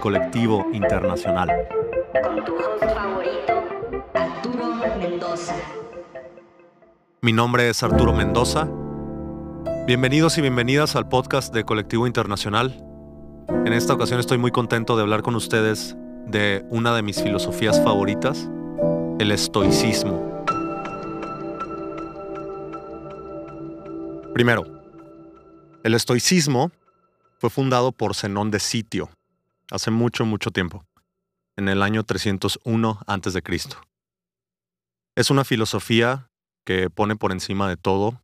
Colectivo Internacional. Con tu host favorito, Arturo Mendoza. Mi nombre es Arturo Mendoza. Bienvenidos y bienvenidas al podcast de Colectivo Internacional. En esta ocasión estoy muy contento de hablar con ustedes de una de mis filosofías favoritas, el estoicismo. Primero, el estoicismo fue fundado por Zenón de Sitio hace mucho, mucho tiempo, en el año 301 a.C. Es una filosofía que pone por encima de todo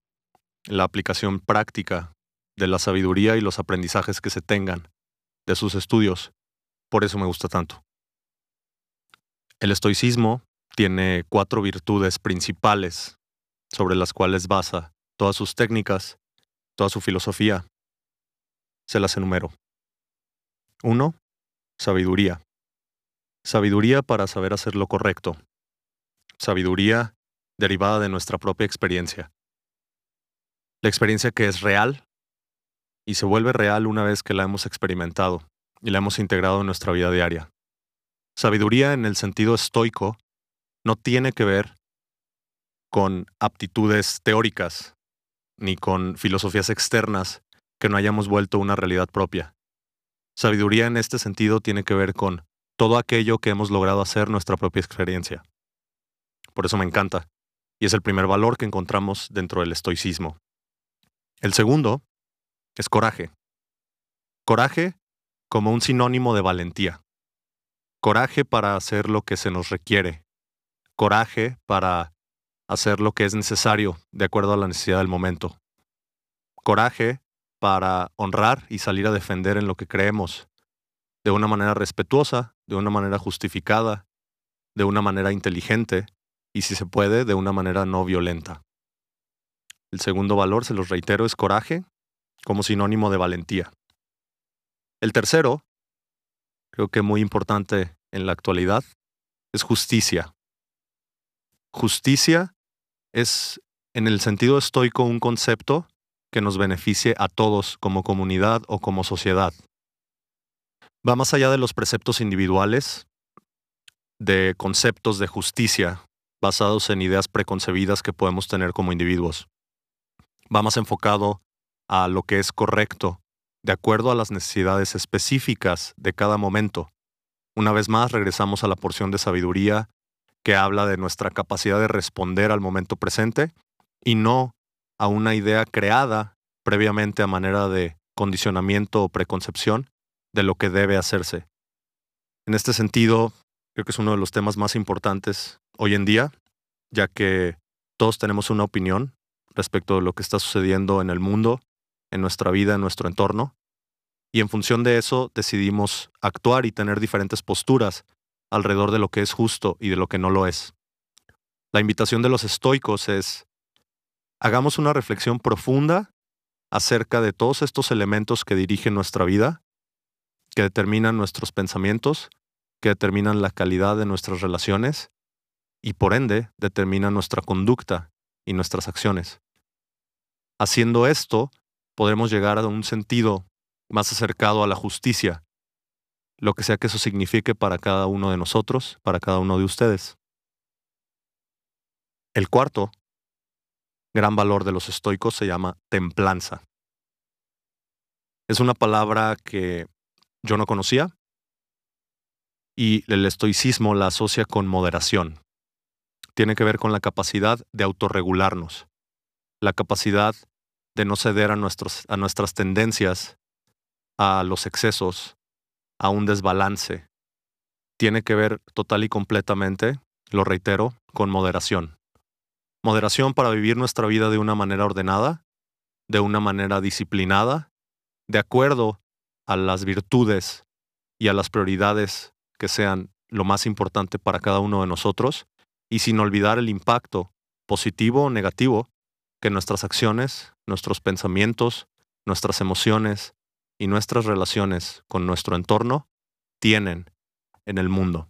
la aplicación práctica de la sabiduría y los aprendizajes que se tengan de sus estudios. Por eso me gusta tanto. El estoicismo tiene cuatro virtudes principales sobre las cuales basa todas sus técnicas, toda su filosofía. Se las enumero. Uno, Sabiduría. Sabiduría para saber hacer lo correcto. Sabiduría derivada de nuestra propia experiencia. La experiencia que es real y se vuelve real una vez que la hemos experimentado y la hemos integrado en nuestra vida diaria. Sabiduría en el sentido estoico no tiene que ver con aptitudes teóricas ni con filosofías externas que no hayamos vuelto una realidad propia. Sabiduría en este sentido tiene que ver con todo aquello que hemos logrado hacer nuestra propia experiencia. Por eso me encanta, y es el primer valor que encontramos dentro del estoicismo. El segundo es coraje. Coraje como un sinónimo de valentía. Coraje para hacer lo que se nos requiere. Coraje para hacer lo que es necesario de acuerdo a la necesidad del momento. Coraje para honrar y salir a defender en lo que creemos, de una manera respetuosa, de una manera justificada, de una manera inteligente y, si se puede, de una manera no violenta. El segundo valor, se los reitero, es coraje como sinónimo de valentía. El tercero, creo que muy importante en la actualidad, es justicia. Justicia es, en el sentido estoico, un concepto que nos beneficie a todos como comunidad o como sociedad. Va más allá de los preceptos individuales, de conceptos de justicia basados en ideas preconcebidas que podemos tener como individuos. Va más enfocado a lo que es correcto, de acuerdo a las necesidades específicas de cada momento. Una vez más, regresamos a la porción de sabiduría que habla de nuestra capacidad de responder al momento presente y no a una idea creada previamente a manera de condicionamiento o preconcepción de lo que debe hacerse. En este sentido, creo que es uno de los temas más importantes hoy en día, ya que todos tenemos una opinión respecto de lo que está sucediendo en el mundo, en nuestra vida, en nuestro entorno, y en función de eso decidimos actuar y tener diferentes posturas alrededor de lo que es justo y de lo que no lo es. La invitación de los estoicos es hagamos una reflexión profunda acerca de todos estos elementos que dirigen nuestra vida, que determinan nuestros pensamientos, que determinan la calidad de nuestras relaciones y por ende determinan nuestra conducta y nuestras acciones. Haciendo esto, podremos llegar a un sentido más acercado a la justicia, lo que sea que eso signifique para cada uno de nosotros, para cada uno de ustedes. El cuarto gran valor de los estoicos se llama templanza. Es una palabra que yo no conocía y el estoicismo la asocia con moderación. Tiene que ver con la capacidad de autorregularnos, la capacidad de no ceder a, nuestros, a nuestras tendencias, a los excesos, a un desbalance. Tiene que ver total y completamente, lo reitero, con moderación. Moderación para vivir nuestra vida de una manera ordenada, de una manera disciplinada, de acuerdo a las virtudes y a las prioridades que sean lo más importante para cada uno de nosotros, y sin olvidar el impacto, positivo o negativo, que nuestras acciones, nuestros pensamientos, nuestras emociones y nuestras relaciones con nuestro entorno tienen en el mundo.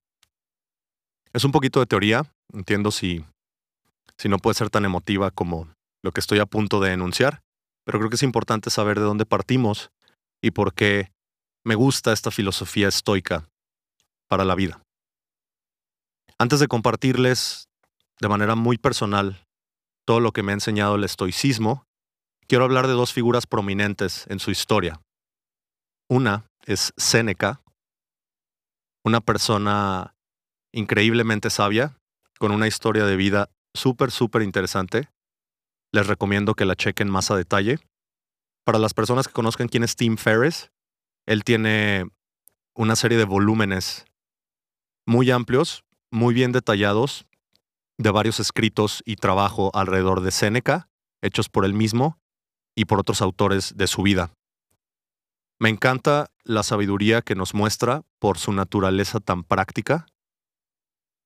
Es un poquito de teoría, entiendo si si no puede ser tan emotiva como lo que estoy a punto de enunciar, pero creo que es importante saber de dónde partimos y por qué me gusta esta filosofía estoica para la vida. Antes de compartirles de manera muy personal todo lo que me ha enseñado el estoicismo, quiero hablar de dos figuras prominentes en su historia. Una es Séneca, una persona increíblemente sabia, con una historia de vida súper, súper interesante. Les recomiendo que la chequen más a detalle. Para las personas que conozcan quién es Tim Ferriss, él tiene una serie de volúmenes muy amplios, muy bien detallados, de varios escritos y trabajo alrededor de Séneca, hechos por él mismo y por otros autores de su vida. Me encanta la sabiduría que nos muestra por su naturaleza tan práctica.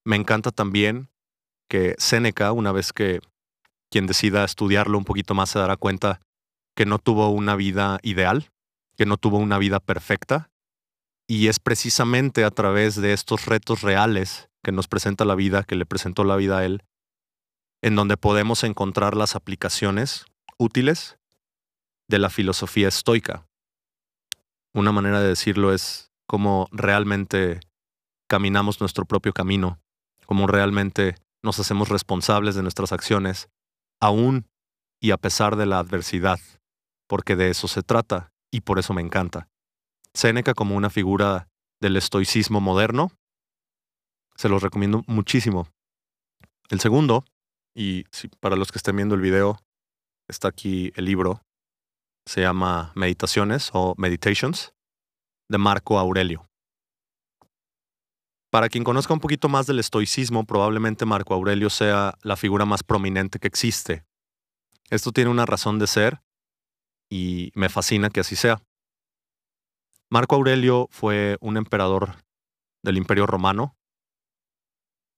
Me encanta también que Séneca, una vez que quien decida estudiarlo un poquito más se dará cuenta que no tuvo una vida ideal, que no tuvo una vida perfecta, y es precisamente a través de estos retos reales que nos presenta la vida, que le presentó la vida a él, en donde podemos encontrar las aplicaciones útiles de la filosofía estoica. Una manera de decirlo es cómo realmente caminamos nuestro propio camino, cómo realmente nos hacemos responsables de nuestras acciones, aún y a pesar de la adversidad, porque de eso se trata y por eso me encanta. Séneca como una figura del estoicismo moderno se los recomiendo muchísimo. El segundo, y para los que estén viendo el video, está aquí el libro, se llama Meditaciones o Meditations, de Marco Aurelio. Para quien conozca un poquito más del estoicismo, probablemente Marco Aurelio sea la figura más prominente que existe. Esto tiene una razón de ser y me fascina que así sea. Marco Aurelio fue un emperador del Imperio Romano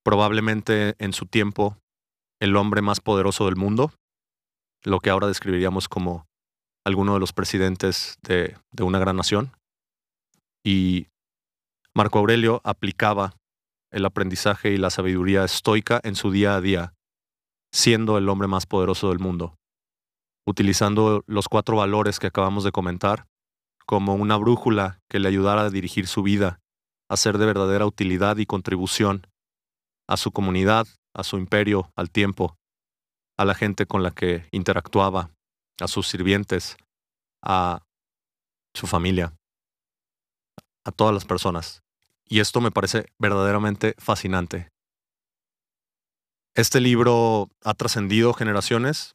probablemente en su tiempo el hombre más poderoso del mundo, lo que ahora describiríamos como alguno de los presidentes de, una gran nación. Y Marco Aurelio aplicaba el aprendizaje y la sabiduría estoica en su día a día, siendo el hombre más poderoso del mundo, utilizando los cuatro valores que acabamos de comentar como una brújula que le ayudara a dirigir su vida, a ser de verdadera utilidad y contribución a su comunidad, a su imperio, al tiempo, a la gente con la que interactuaba, a sus sirvientes, a su familia, a todas las personas. Y esto me parece verdaderamente fascinante. Este libro ha trascendido generaciones.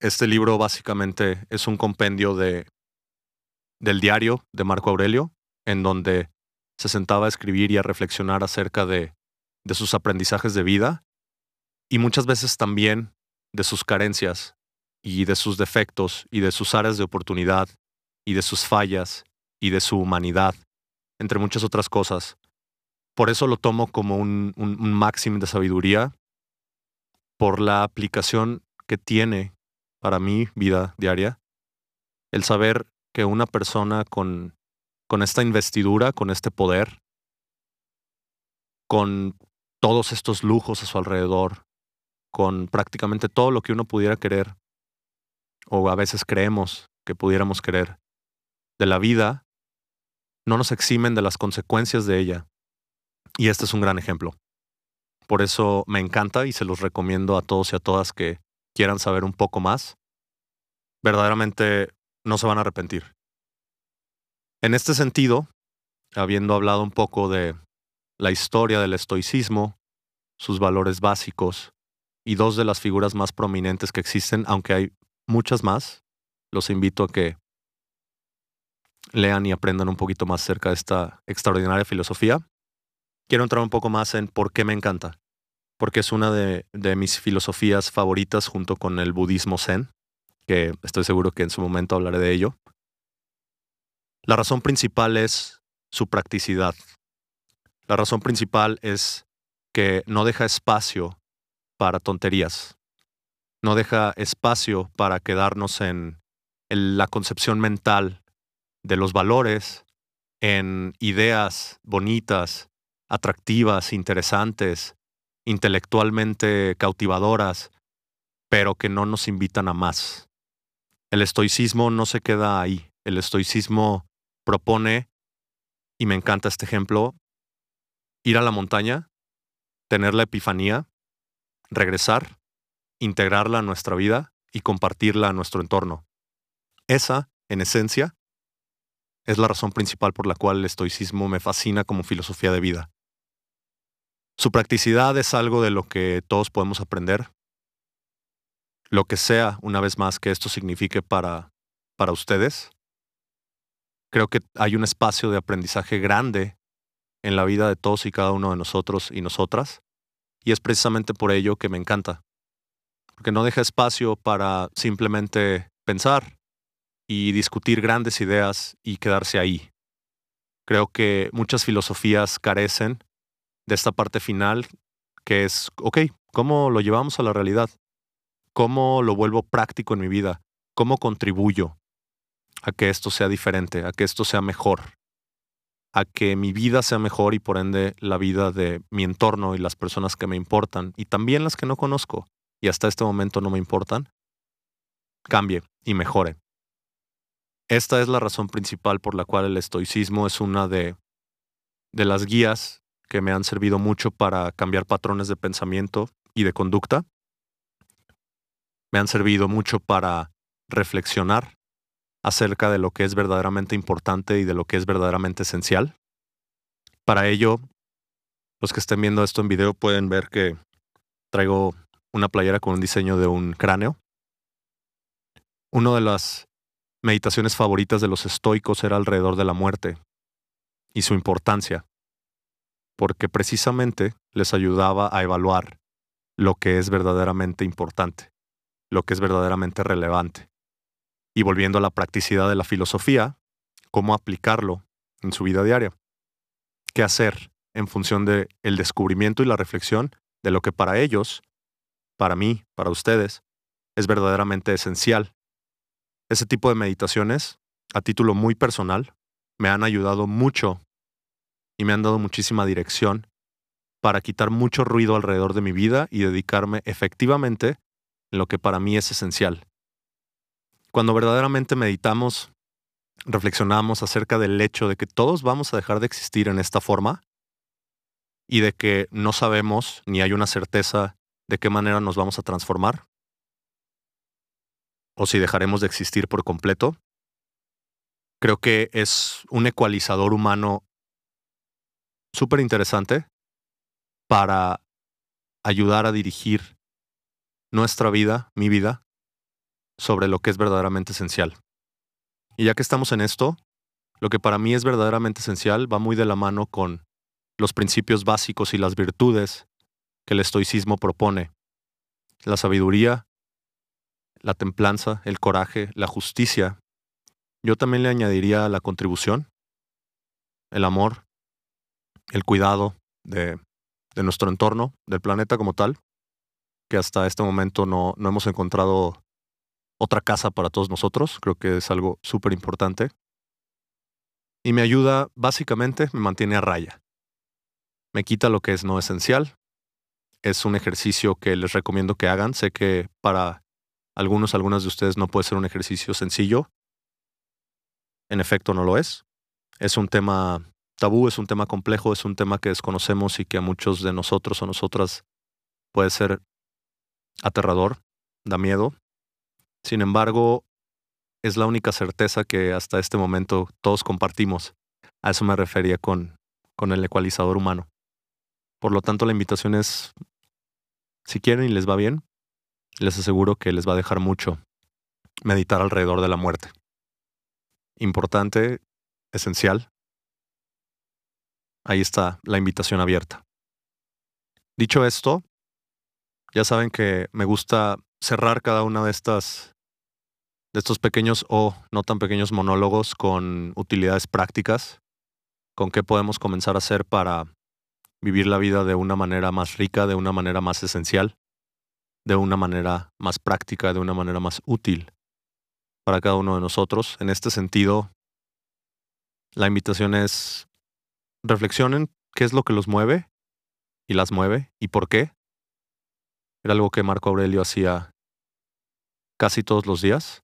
Este libro básicamente es un compendio de, del diario de Marco Aurelio, en donde se sentaba a escribir y a reflexionar acerca de de sus aprendizajes de vida y muchas veces también de sus carencias y de sus defectos y de sus áreas de oportunidad y de sus fallas y de su humanidad, entre muchas otras cosas. Por eso lo tomo como un, un, máximo de sabiduría, por la aplicación que tiene para mi vida diaria, el saber que una persona con, con esta investidura, con este poder, con todos estos lujos a su alrededor, con prácticamente todo lo que uno pudiera querer, o a veces creemos que pudiéramos querer, de la vida, no nos eximen de las consecuencias de ella. Y este es un gran ejemplo. Por eso me encanta y se los recomiendo a todos y a todas que quieran saber un poco más. Verdaderamente no se van a arrepentir. En este sentido, habiendo hablado un poco de la historia del estoicismo, sus valores básicos y dos de las figuras más prominentes que existen, aunque hay muchas más. Los invito a que lean y aprendan un poquito más acerca de esta extraordinaria filosofía. Quiero entrar un poco más en por qué me encanta, porque es una de, de mis filosofías favoritas junto con el budismo zen, que estoy seguro que en su momento hablaré de ello. La razón principal es su practicidad, la razón principal es que no deja espacio para tonterías, no deja espacio para quedarnos en, la concepción mental de los valores, en ideas bonitas, atractivas, interesantes, intelectualmente cautivadoras, pero que no nos invitan a más. El estoicismo no se queda ahí. El estoicismo propone, y me encanta este ejemplo, ir a la montaña, tener la epifanía, regresar, integrarla a nuestra vida y compartirla a nuestro entorno. Esa, en esencia, es la razón principal por la cual el estoicismo me fascina como filosofía de vida. Su practicidad es algo de lo que todos podemos aprender. Lo que sea, una vez más, que esto signifique para, para ustedes. Creo que hay un espacio de aprendizaje grande en la vida de todos y cada uno de nosotros y nosotras. Y es precisamente por ello que me encanta. Porque no deja espacio para simplemente pensar y discutir grandes ideas y quedarse ahí. Creo que muchas filosofías carecen de esta parte final que es, ok, ¿cómo lo llevamos a la realidad? ¿Cómo lo vuelvo práctico en mi vida? ¿Cómo contribuyo a que esto sea diferente, a que esto sea mejor? a que mi vida sea mejor y por ende la vida de mi entorno y las personas que me importan y también las que no conozco y hasta este momento no me importan, cambie y mejore. Esta es la razón principal por la cual el estoicismo es una de, de las guías que me han servido mucho para cambiar patrones de pensamiento y de conducta. Me han servido mucho para reflexionar acerca de lo que es verdaderamente importante y de lo que es verdaderamente esencial. Para ello, los que estén viendo esto en video pueden ver que traigo una playera con un diseño de un cráneo. Una de las meditaciones favoritas de los estoicos era alrededor de la muerte y su importancia, porque precisamente les ayudaba a evaluar lo que es verdaderamente importante, lo que es verdaderamente relevante y volviendo a la practicidad de la filosofía, cómo aplicarlo en su vida diaria. ¿Qué hacer en función del el descubrimiento y la reflexión de lo que para ellos, para mí, para ustedes, es verdaderamente esencial? Ese tipo de meditaciones, a título muy personal, me han ayudado mucho y me han dado muchísima dirección para quitar mucho ruido alrededor de mi vida y dedicarme efectivamente en lo que para mí es esencial, cuando verdaderamente meditamos, reflexionamos acerca del hecho de que todos vamos a dejar de existir en esta forma y de que no sabemos ni hay una certeza de qué manera nos vamos a transformar o si dejaremos de existir por completo, creo que es un ecualizador humano súper interesante para ayudar a dirigir nuestra vida, mi vida, sobre lo que es verdaderamente esencial. Y ya que estamos en esto, lo que para mí es verdaderamente esencial va muy de la mano con los principios básicos y las virtudes que el estoicismo propone. La sabiduría, la templanza, el coraje, la justicia. Yo también le añadiría la contribución, el amor, el cuidado de, de nuestro entorno, del planeta como tal, que hasta este momento no, no hemos encontrado otra casa para todos nosotros. Creo que es algo súper importante. Y me ayuda, básicamente, me mantiene a raya. Me quita lo que es no esencial. Es un ejercicio que les recomiendo que hagan. Sé que para algunos, algunas de ustedes no puede ser un ejercicio sencillo. En efecto, no lo es. Es un tema tabú, es un tema complejo, es un tema que desconocemos y que a muchos de nosotros o nosotras puede ser aterrador, da miedo, sin embargo, es la única certeza que hasta este momento todos compartimos. A eso me refería con, con el ecualizador humano. Por lo tanto, la invitación es, si quieren y les va bien, les aseguro que les va a dejar mucho meditar alrededor de la muerte. Importante, esencial. Ahí está la invitación abierta. Dicho esto, ya saben que me gusta cerrar cada una de estas de estos pequeños o no tan pequeños monólogos con utilidades prácticas, con qué podemos comenzar a hacer para vivir la vida de una manera más rica, de una manera más esencial, de una manera más práctica, de una manera más útil para cada uno de nosotros. En este sentido, la invitación es reflexionen qué es lo que los mueve y las mueve y por qué. Era algo que Marco Aurelio hacía casi todos los días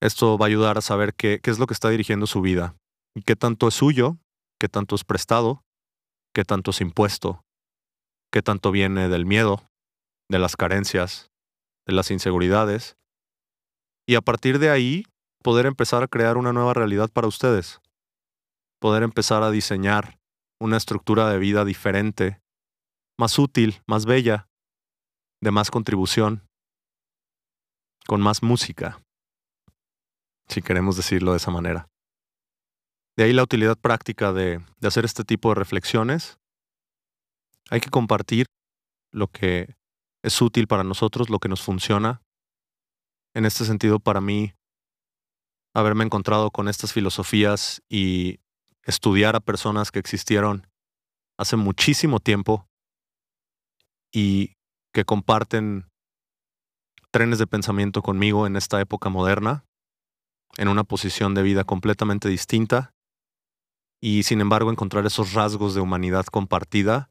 Esto va a ayudar a saber qué, qué es lo que está dirigiendo su vida y qué tanto es suyo, qué tanto es prestado, qué tanto es impuesto, qué tanto viene del miedo, de las carencias, de las inseguridades. Y a partir de ahí, poder empezar a crear una nueva realidad para ustedes. Poder empezar a diseñar una estructura de vida diferente, más útil, más bella, de más contribución, con más música, si queremos decirlo de esa manera. De ahí la utilidad práctica de, de hacer este tipo de reflexiones. Hay que compartir lo que es útil para nosotros, lo que nos funciona. En este sentido, para mí, haberme encontrado con estas filosofías y estudiar a personas que existieron hace muchísimo tiempo y que comparten trenes de pensamiento conmigo en esta época moderna, en una posición de vida completamente distinta, y sin embargo encontrar esos rasgos de humanidad compartida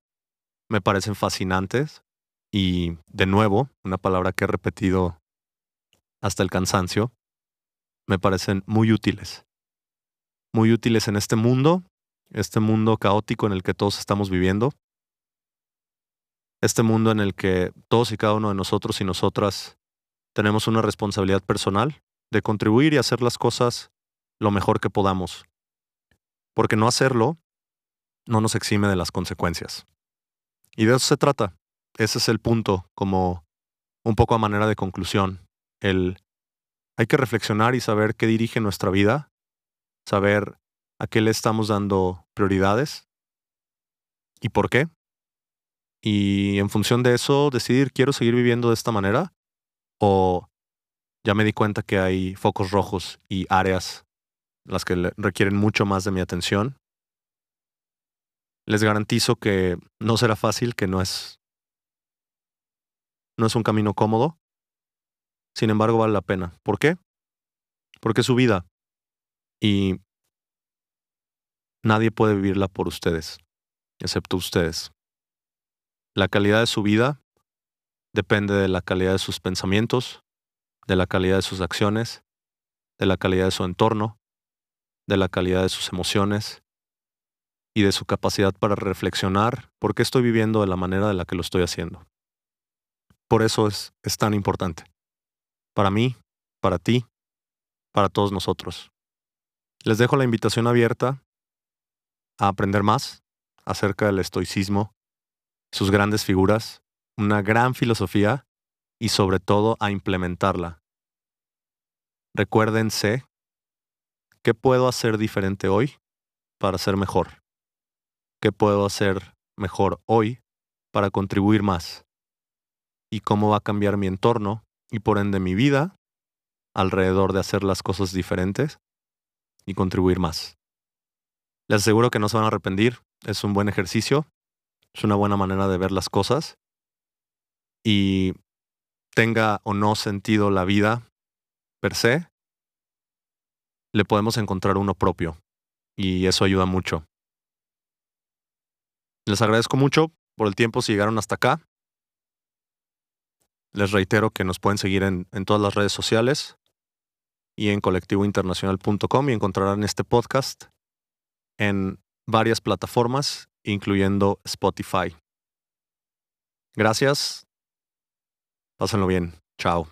me parecen fascinantes y de nuevo, una palabra que he repetido hasta el cansancio, me parecen muy útiles. Muy útiles en este mundo, este mundo caótico en el que todos estamos viviendo, este mundo en el que todos y cada uno de nosotros y nosotras tenemos una responsabilidad personal de contribuir y hacer las cosas lo mejor que podamos. Porque no hacerlo no nos exime de las consecuencias. Y de eso se trata. Ese es el punto, como un poco a manera de conclusión. El hay que reflexionar y saber qué dirige nuestra vida, saber a qué le estamos dando prioridades y por qué. Y en función de eso, decidir, quiero seguir viviendo de esta manera o ya me di cuenta que hay focos rojos y áreas las que requieren mucho más de mi atención. Les garantizo que no será fácil, que no es no es un camino cómodo. Sin embargo, vale la pena. ¿Por qué? Porque es su vida y nadie puede vivirla por ustedes, excepto ustedes. La calidad de su vida depende de la calidad de sus pensamientos, de la calidad de sus acciones, de la calidad de su entorno, de la calidad de sus emociones y de su capacidad para reflexionar por qué estoy viviendo de la manera de la que lo estoy haciendo. Por eso es, es tan importante. Para mí, para ti, para todos nosotros. Les dejo la invitación abierta a aprender más acerca del estoicismo, sus grandes figuras, una gran filosofía y sobre todo a implementarla. Recuérdense, ¿qué puedo hacer diferente hoy para ser mejor? ¿Qué puedo hacer mejor hoy para contribuir más? y cómo va a cambiar mi entorno y por ende mi vida alrededor de hacer las cosas diferentes y contribuir más. Les aseguro que no se van a arrepentir, es un buen ejercicio, es una buena manera de ver las cosas y tenga o no sentido la vida per se, le podemos encontrar uno propio y eso ayuda mucho. Les agradezco mucho por el tiempo si llegaron hasta acá. Les reitero que nos pueden seguir en, todas las redes sociales y en colectivointernacional.com y encontrarán este podcast en varias plataformas, incluyendo Spotify. Gracias. Pásenlo bien. Chao.